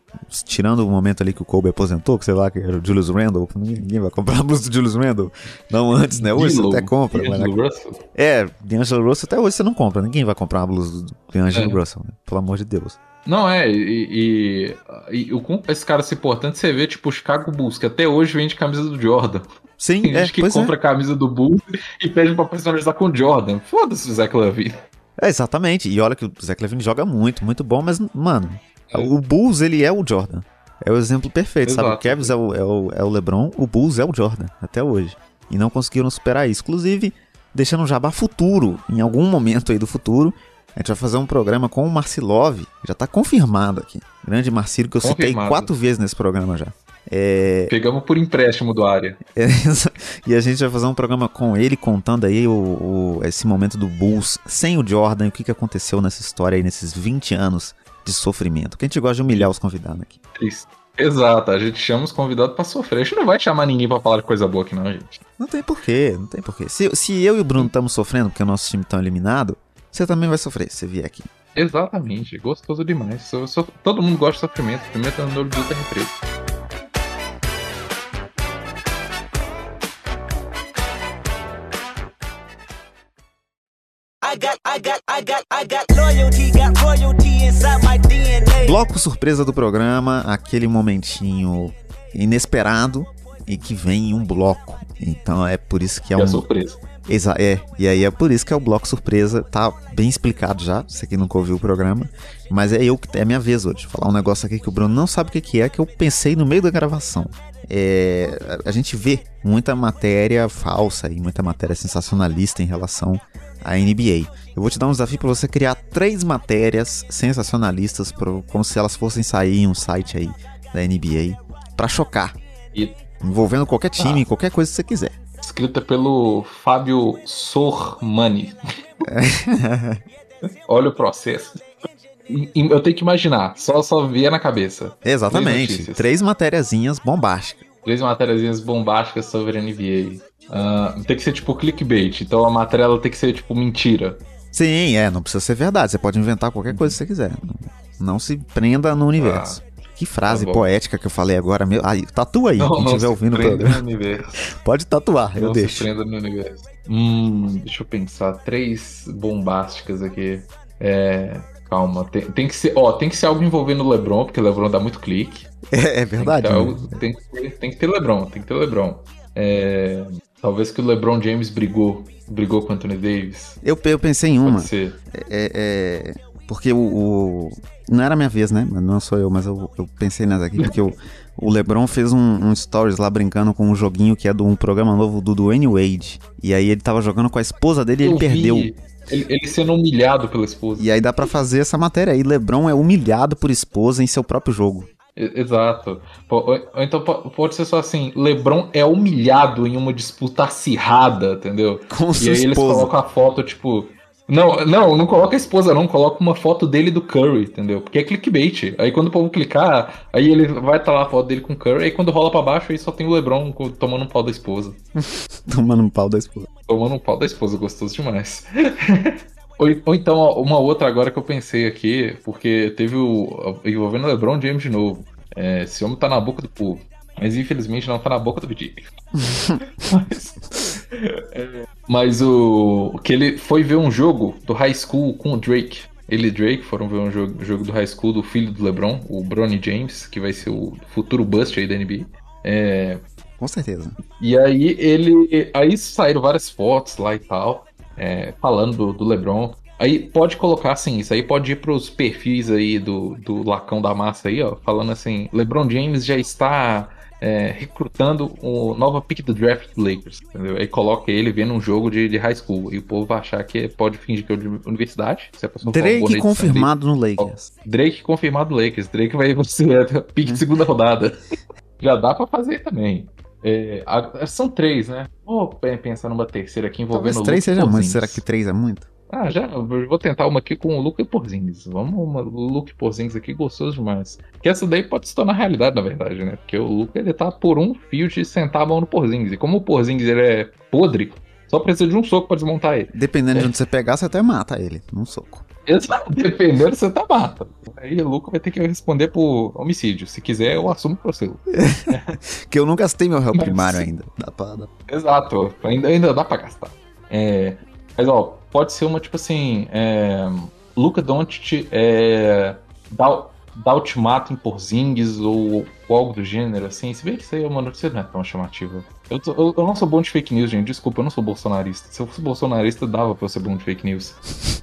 tirando o momento ali que o Kobe aposentou, que sei lá, que era o Julius Randle, ninguém vai comprar a blusa do Julius Randle. Não antes, né? Hoje você até compra. D'Angelo Russell? É, D'Angelo Russell até hoje você não compra. Ninguém vai comprar uma blusa do D'Angelo é. Russell, né? Pelo amor de Deus. Não, é, e, e, e o esse cara se importante, você vê, tipo, o Chicago Bulls, que até hoje vende camisa do Jordan. Sim, Tem é, gente que compra é. a camisa do Bulls e pede pra personalizar com o Jordan. Foda-se o Zé Clavin. É, exatamente. E olha que o Zé Clavin joga muito, muito bom, mas, mano, é. o Bulls, ele é o Jordan. É o exemplo perfeito, Exato. sabe? O Cavs é o, é, o, é o LeBron, o Bulls é o Jordan, até hoje. E não conseguiram superar isso. Inclusive, deixando um jabá futuro, em algum momento aí do futuro, a gente vai fazer um programa com o Marcilov, já tá confirmado aqui. Grande Marcilo, que eu confirmado. citei quatro vezes nesse programa já. É... Pegamos por empréstimo do área. <laughs> E a gente vai fazer um programa com ele contando aí o, o, esse momento do Bulls sem o Jordan, o que, que aconteceu nessa história aí, nesses 20 anos de sofrimento. Que a gente gosta de humilhar os convidados aqui. Isso. Exato, a gente chama os convidados para sofrer. A gente não vai chamar ninguém para falar de coisa boa aqui, não, gente. Não tem porquê, não tem porquê. Se, se eu e o Bruno estamos sofrendo porque o nosso time está eliminado, você também vai sofrer se vier aqui. Exatamente, gostoso demais. Todo mundo gosta de sofrimento. Sofrimento é no olho do represa. Bloco surpresa do programa, aquele momentinho inesperado e que vem em um bloco. Então é por isso que é, é um. surpresa. Exa é, e aí é por isso que é o bloco surpresa, tá bem explicado já, você que nunca ouviu o programa, mas é eu que é minha vez hoje, falar um negócio aqui que o Bruno não sabe o que é, que eu pensei no meio da gravação. É, a gente vê muita matéria falsa e muita matéria sensacionalista em relação à NBA. Eu vou te dar um desafio para você criar três matérias sensacionalistas, pro, como se elas fossem sair em um site aí da NBA, para chocar. E... Envolvendo qualquer time, ah. qualquer coisa que você quiser. Escrita pelo Fábio Sormani. <laughs> Olha o processo. Eu tenho que imaginar, só, só via na cabeça. Exatamente. Três, Três matériazinhas bombásticas. Três matériazinhas bombásticas sobre a NBA. Uh, ah, tem que ser tipo clickbait, então a matéria tem que ser tipo mentira. Sim, é, não precisa ser verdade. Você pode inventar qualquer coisa que você quiser. Não, se prenda no universo. Ah, que frase tá poética que eu falei agora. Meu... Aí, tatua aí, não, quem estiver ouvindo. <laughs> Pode tatuar, eu não deixo. Se prenda no universo. Hum, deixa eu pensar. Três bombásticas aqui. É, calma, tem, tem, que ser, ó, tem que ser algo envolvendo o LeBron, porque o LeBron dá muito clique. É, é verdade. Tem que, ter, tem, que ter, tem que ter LeBron, tem que ter LeBron. É, talvez que o LeBron James brigou, brigou com o Anthony Davis. Eu, eu pensei em uma. É, é, é, porque o, o, Não era minha vez, né? Não sou eu, mas eu, eu pensei nessa aqui, porque o, o LeBron fez um, um, stories lá brincando com um joguinho que é de um programa novo do Dwayne Wade. E aí ele tava jogando com a esposa dele e ele vi. perdeu. Ele, ele, sendo humilhado pela esposa. E aí dá para fazer essa matéria aí. LeBron é humilhado por esposa em seu próprio jogo. Exato. Ou então pode ser só assim: LeBron é humilhado em uma disputa acirrada, entendeu? Com e aí eles colocam a foto, tipo, não, não, não coloca a esposa, não. Coloca uma foto dele do Curry, entendeu? Porque é clickbait. Aí quando o povo clicar, aí ele vai estar tá lá a foto dele com o Curry. Aí quando rola pra baixo, aí só tem o LeBron tomando um pau da esposa. <laughs> tomando um pau da esposa. Tomando um pau da esposa, gostoso demais. <laughs> ou, ou, então, ó, uma outra agora que eu pensei aqui, porque teve o. envolvendo o LeBron James de novo. É, esse homem tá na boca do povo. Mas infelizmente não tá na boca do VJ. <laughs> mas, mas o que ele foi ver um jogo do High School com o Drake. Ele e Drake foram ver um jogo, jogo do High School do filho do LeBron, o Bronny James, que vai ser o futuro bust aí da NBA. É, com certeza. E aí ele. Aí saíram várias fotos lá e tal, é, falando do, do LeBron. Aí pode colocar assim, isso aí pode ir pros perfis aí do, do Lacão da Massa aí, ó, falando assim, LeBron James já está é, recrutando o nova pick do draft do Lakers, entendeu? Aí coloca ele vendo um jogo de, de high school e o povo vai achar que pode fingir que é de universidade. Se a pessoa Drake confirmado no Lakers. Drake confirmado no Lakers. Drake vai ser <laughs> pick de segunda rodada. Já dá para fazer também. É, a, são três, né? Vou pensar numa terceira aqui envolvendo Talvez três seja muito. Será que três é muito? Ah, já. Vou tentar uma aqui com o Luke Porzingis. Vamos, uma Luke Porzingis aqui, gostoso demais. Que essa daí pode se tornar realidade, na verdade, né? Porque o Luke, ele tá por um fio de sentar a mão no Porzingis. E como o Porzingis, ele é podre, só precisa de um soco pra desmontar ele. Dependendo é. de onde você pegar, você até mata ele, num soco. Exato, dependendo, você tá mata. Aí o Luke vai ter que responder por homicídio. Se quiser, eu assumo pro seu. <laughs> que eu não gastei meu réu primário ainda. Dá pra, dá... Exato, ainda, ainda dá pra gastar. É, mas, ó, pode ser uma, tipo assim, é, Luca Doncic é, dá, dá ultimato em Porzingis ou, ou, algo do gênero, assim. Se bem que isso aí é uma notícia não é tão chamativa. Eu, eu, eu, não sou bom de fake news, gente. Desculpa, eu não sou bolsonarista. Se eu fosse bolsonarista, dava pra eu ser bom de fake news. <laughs>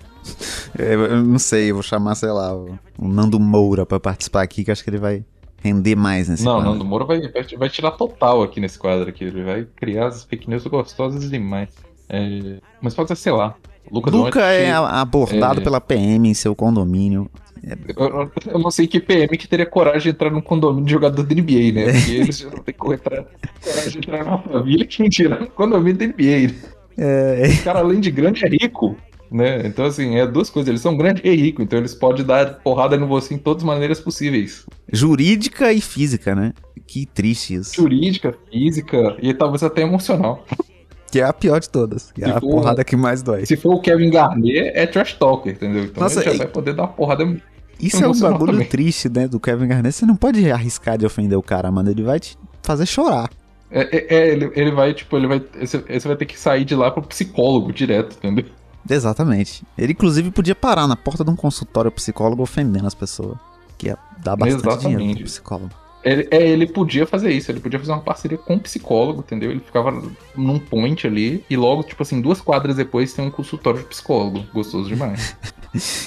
É, eu não sei, eu vou chamar, sei lá, o Nando Moura pra participar aqui, que acho que ele vai render mais nesse não, quadro. Não, Nando Moura vai, vai, vai, tirar total aqui nesse quadro aqui. Ele vai criar as fake news gostosas demais. É, mas pode ser, sei lá. Luca, Luca é abordado é... pela PM em seu condomínio. É... Eu, eu, não sei que PM que teria coragem de entrar num condomínio de jogador da NBA, né? <laughs> Porque eles já não têm coragem de entrar numa família que tira no condomínio da NBA. É... O cara, além de grande, é rico. Né? Então, assim, é duas coisas. Eles são grandes e ricos, então eles podem dar porrada no você em todas as maneiras possíveis. Jurídica e física, né? Que triste isso. Jurídica, física e talvez até emocional. Que é a pior de todas. É a for, porrada que mais dói. Se for o Kevin Garnett, é trash talker, entendeu? Então Nossa, ele já vai poder dar uma porrada. Isso é um bagulho também. triste, né, do Kevin Garnett. Você não pode arriscar de ofender o cara, mano. Ele vai te fazer chorar. É, é, é ele, ele vai, tipo, ele vai. Você vai ter que sair de lá pro psicólogo direto, entendeu? Exatamente. Ele, inclusive, podia parar na porta de um consultório psicólogo ofendendo as pessoas. Que ia dar bastante Exatamente. dinheiro pro psicólogo. Ele, é, ele podia fazer isso, ele podia fazer uma parceria com um psicólogo, entendeu? Ele ficava num point ali e logo, tipo assim, duas quadras depois tem um consultório de psicólogo. Gostoso demais. <laughs>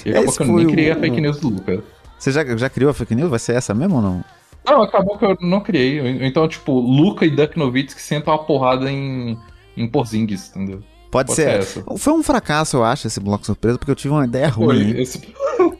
E acabou que eu nem criei a fake news do Luca. Você já, já criou a fake news? Vai ser essa mesmo ou não? Não, acabou que eu não criei. Então, tipo, Luca e Ducknovitz que sentam uma porrada em, em Porzingis, entendeu? Pode, Pode ser. ser Foi um fracasso, eu acho, esse bloco surpresa, porque eu tive uma ideia Foi, ruim. Esse... <laughs>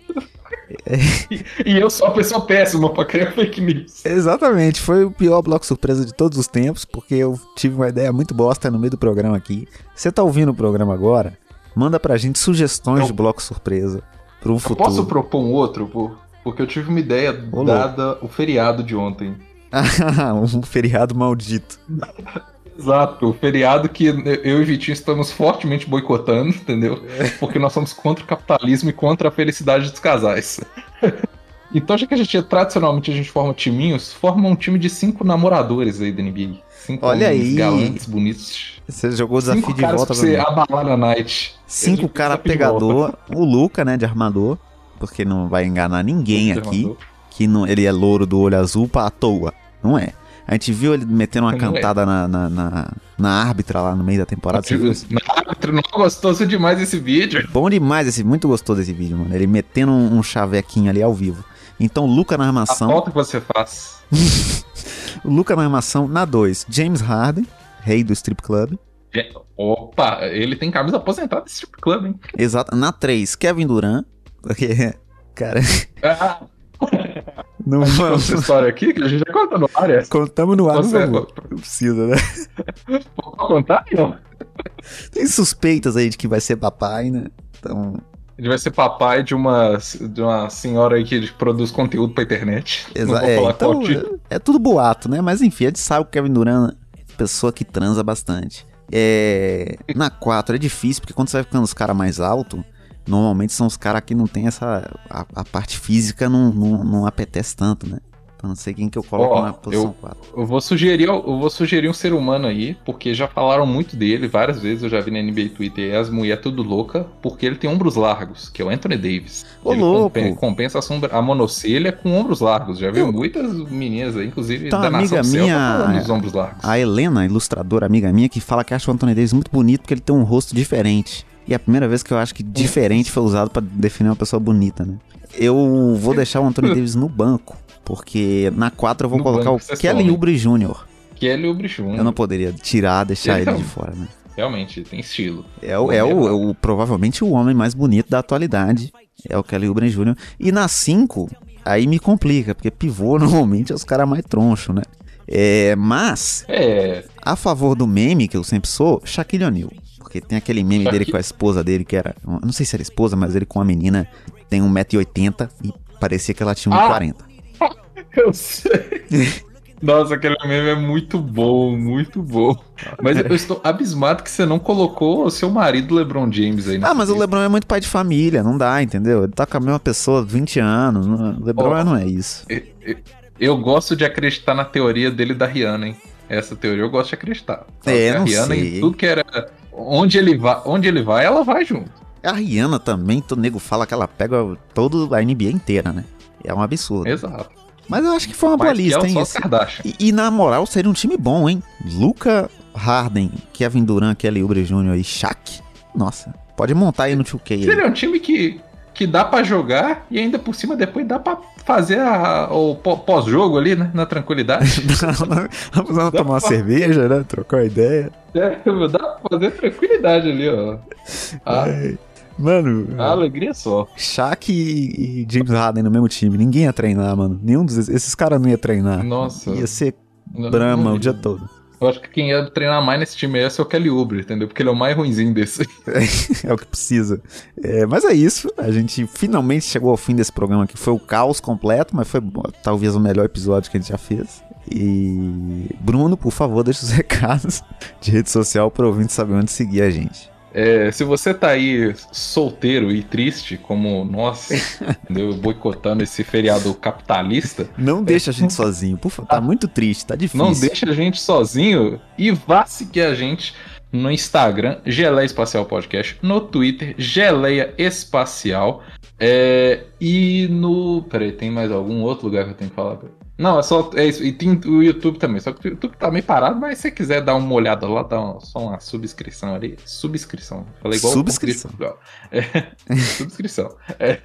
e, eu sou a pessoa péssima pra criar fake news. Exatamente, foi o pior bloco surpresa de todos os tempos, porque eu tive uma ideia muito bosta no meio do programa aqui. Você tá ouvindo o programa agora? Manda pra gente sugestões eu... de bloco surpresa para um futuro. Posso propor um outro, por... porque eu tive uma ideia dada o feriado de ontem. <laughs> um feriado maldito. <laughs> Exato, o feriado que eu e Vitinho estamos fortemente boicotando, entendeu? É. Porque nós somos contra o capitalismo e contra a felicidade dos casais. <laughs> então, já que a gente tradicionalmente a gente forma timinhos, forma um time de cinco namoradores aí da NBA. Cinco Olha aí. galantes, bonitos. Você jogou o desafio cinco de volta pra você abalar na night. Cinco cara pegador, o Luca, né, de armador, porque não vai enganar ninguém aqui, que não, ele é louro do olho azul à toa. Não é. A gente viu ele metendo uma cantada na, na, na, na árbitra lá no meio da temporada. Você viu Na árbitra, não gostoso demais esse vídeo. Bom demais, esse, muito gostoso esse vídeo, mano. Ele metendo um, um chavequinho ali ao vivo. Então, Luca na armação. A falta que você faz. <laughs> Luca na armação, na 2, James Harden, rei do strip club. É, opa, ele tem camisa aposentada do strip club, hein? Exato. Na 3, Kevin Durant. <laughs> Porque, cara. Ah. Não vamos. essa história aqui que a gente já conta no ar. Essa. Contamos no ar, Você não, não precisa, né? Pode contar, não? Tem suspeitas aí de que vai ser papai, né? Então... Ele vai ser papai de uma, de uma senhora aí que produz conteúdo pra internet. Exato. É, então, é, é, tudo boato, né? Mas enfim, a gente sabe que o Kevin Durant é pessoa que transa bastante. É, na 4 é difícil, porque quando você vai ficando os caras mais altos, normalmente são os caras que não tem essa. A, a parte física não, não, não, apetece tanto, né? Então não sei quem que eu coloco oh, na posição eu, 4. Eu vou, sugerir, eu vou sugerir um ser humano aí, porque já falaram muito dele várias vezes, eu já vi na NBA Twitter, e as mulheres tudo louca, porque ele tem ombros largos, que é o Anthony Davis. Ô, ele louco! Compensa, a, sombra, a monocelha com ombros largos. Já viu eu... muitas meninas aí, inclusive então, da amiga nação minha, ombros largos. A Helena, ilustradora, amiga minha, que fala que acha o Anthony Davis muito bonito porque ele tem um rosto diferente. E é a primeira vez que eu acho que diferente foi usado para definir uma pessoa bonita, né? Eu vou <laughs> deixar o Anthony Davis no banco, porque na 4 eu vou no colocar o Kelly Oubre Jr. Kelly Oubre Jr. Eu não poderia tirar, deixar ele, ele de fora, né? Realmente, tem estilo. É, o, é, o, é o, provavelmente o homem mais bonito da atualidade. É o Kelly Oubre Jr. E na 5, aí me complica, porque pivô <laughs> normalmente é os caras mais tronchos, né? É, mas, é. a favor do meme, que eu sempre sou, Shaquille O'Neal. Porque tem aquele meme dele com a esposa dele, que era. Não sei se era esposa, mas ele com a menina tem 1,80m e parecia que ela tinha 1,40m. Ah, <laughs> eu sei. Nossa, aquele meme é muito bom, muito bom. Mas eu estou abismado que você não colocou o seu marido LeBron James aí. Ah, mas o LeBron é muito pai de família, não dá, entendeu? Ele tá com a mesma pessoa 20 anos. O LeBron oh, não é isso. Eu, eu, eu, gosto de acreditar na teoria dele da Rihanna, hein? Essa teoria eu gosto de acreditar. É, a Rihanna sei. tudo que era. Onde ele, vai, onde ele vai, ela vai junto. A Rihanna também, o nego fala que ela pega toda a NBA inteira, né? É um absurdo. Exato. Mas eu acho que foi uma boa lista, hein? E, e, na moral, seria um time bom, hein? Luca, Harden, Kevin Durant, Kelly Oubre Jr. e Shaq. Nossa, pode montar aí no 2K. Aí. Seria um time que, que dá para jogar e ainda por cima depois dá para fazer a, o pós-jogo ali, né? Na tranquilidade. <laughs> Vamos tomar uma cerveja, né? Trocar uma ideia. É, dá pra fazer tranquilidade ali, ó. Ah. Mano. A alegria só. Shaq e, James Harden no mesmo time. Ninguém ia treinar, mano. Nenhum desses. Esses caras não ia treinar. Nossa. Ia ser Brahma o dia todo. Eu acho que quem ia treinar mais nesse time ser o Kelly Oubre, entendeu? Porque ele é o mais ruimzinho desse. É, <laughs> é o que precisa. É, mas é isso. A gente finalmente chegou ao fim desse programa que foi o caos completo, mas foi talvez o melhor episódio que a gente já fez. E Bruno, por favor, deixa os <laughs> recados de rede social para ouvinte saber onde seguir a gente. É, se você tá aí solteiro e triste, como nós, <laughs> entendeu? boicotando esse feriado capitalista. Não deixa a gente sozinho, por favor. Tá muito triste, tá difícil. Não deixa a gente sozinho e vá seguir a gente no Instagram, Geleia Espacial Podcast, no Twitter, Geleia Espacial. É, e no. Peraí, tem mais algum outro lugar que eu tenho que falar? Não, é só é isso. E tem o YouTube também. Só que o YouTube tá meio parado, mas se você quiser dar uma olhada lá, dá uma, só uma subscrição ali. Subscrição. Falei igual Subscrição. É, <laughs> subscrição. É.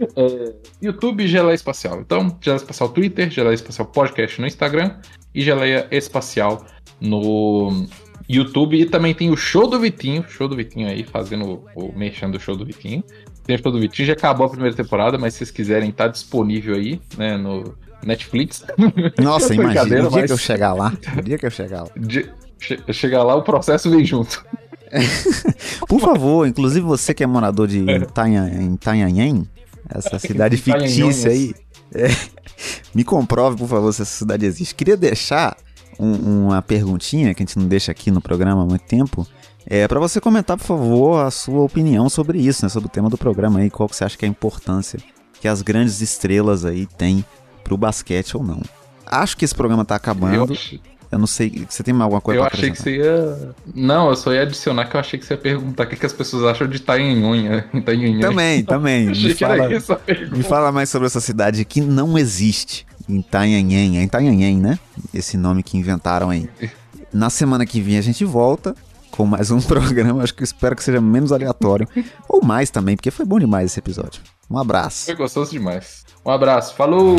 É, YouTube Geleia Espacial. Então, Geleia Espacial Twitter, Geleia Espacial Podcast no Instagram e Geleia Espacial no YouTube. E também tem o Show do Vitinho, Show do Vitinho aí, fazendo o, o mexendo do Show do Vitinho. Tem o Show do Vitinho, já acabou a primeira temporada, mas se vocês quiserem, tá disponível aí, né, no Netflix. Nossa, <laughs> imagina, o dia mas... que eu chegar lá, o dia que eu chegar lá. Dia... Chegar lá, o processo vem junto. <laughs> Por favor, inclusive você que é morador de Itanhanhém, essa <laughs> cidade fictícia aí, é, me comprove, por favor, se essa cidade existe. Queria deixar um, uma perguntinha que a gente não deixa aqui no programa há muito tempo. É para você comentar, por favor, a sua opinião sobre isso, né, sobre o tema do programa aí, qual que você acha que é a importância que as grandes estrelas aí têm pro basquete ou não. Acho que esse programa tá acabando. Eu, eu não sei, você tem alguma coisa eu pra Eu achei que você ia... Não, eu só ia adicionar que eu achei que você ia perguntar o que, que as pessoas acham de Itanhanhém. <laughs> Também, também. me, fala, me fala mais sobre essa cidade que não existe. Itanhanhém, é Itanhanhém, né? Esse nome que inventaram aí. Na semana que vem a gente volta com mais um <laughs> programa. Acho que espero que seja menos aleatório. ou mais também, porque foi bom demais esse episódio. Um abraço. Foi gostoso demais. Um abraço. Falou!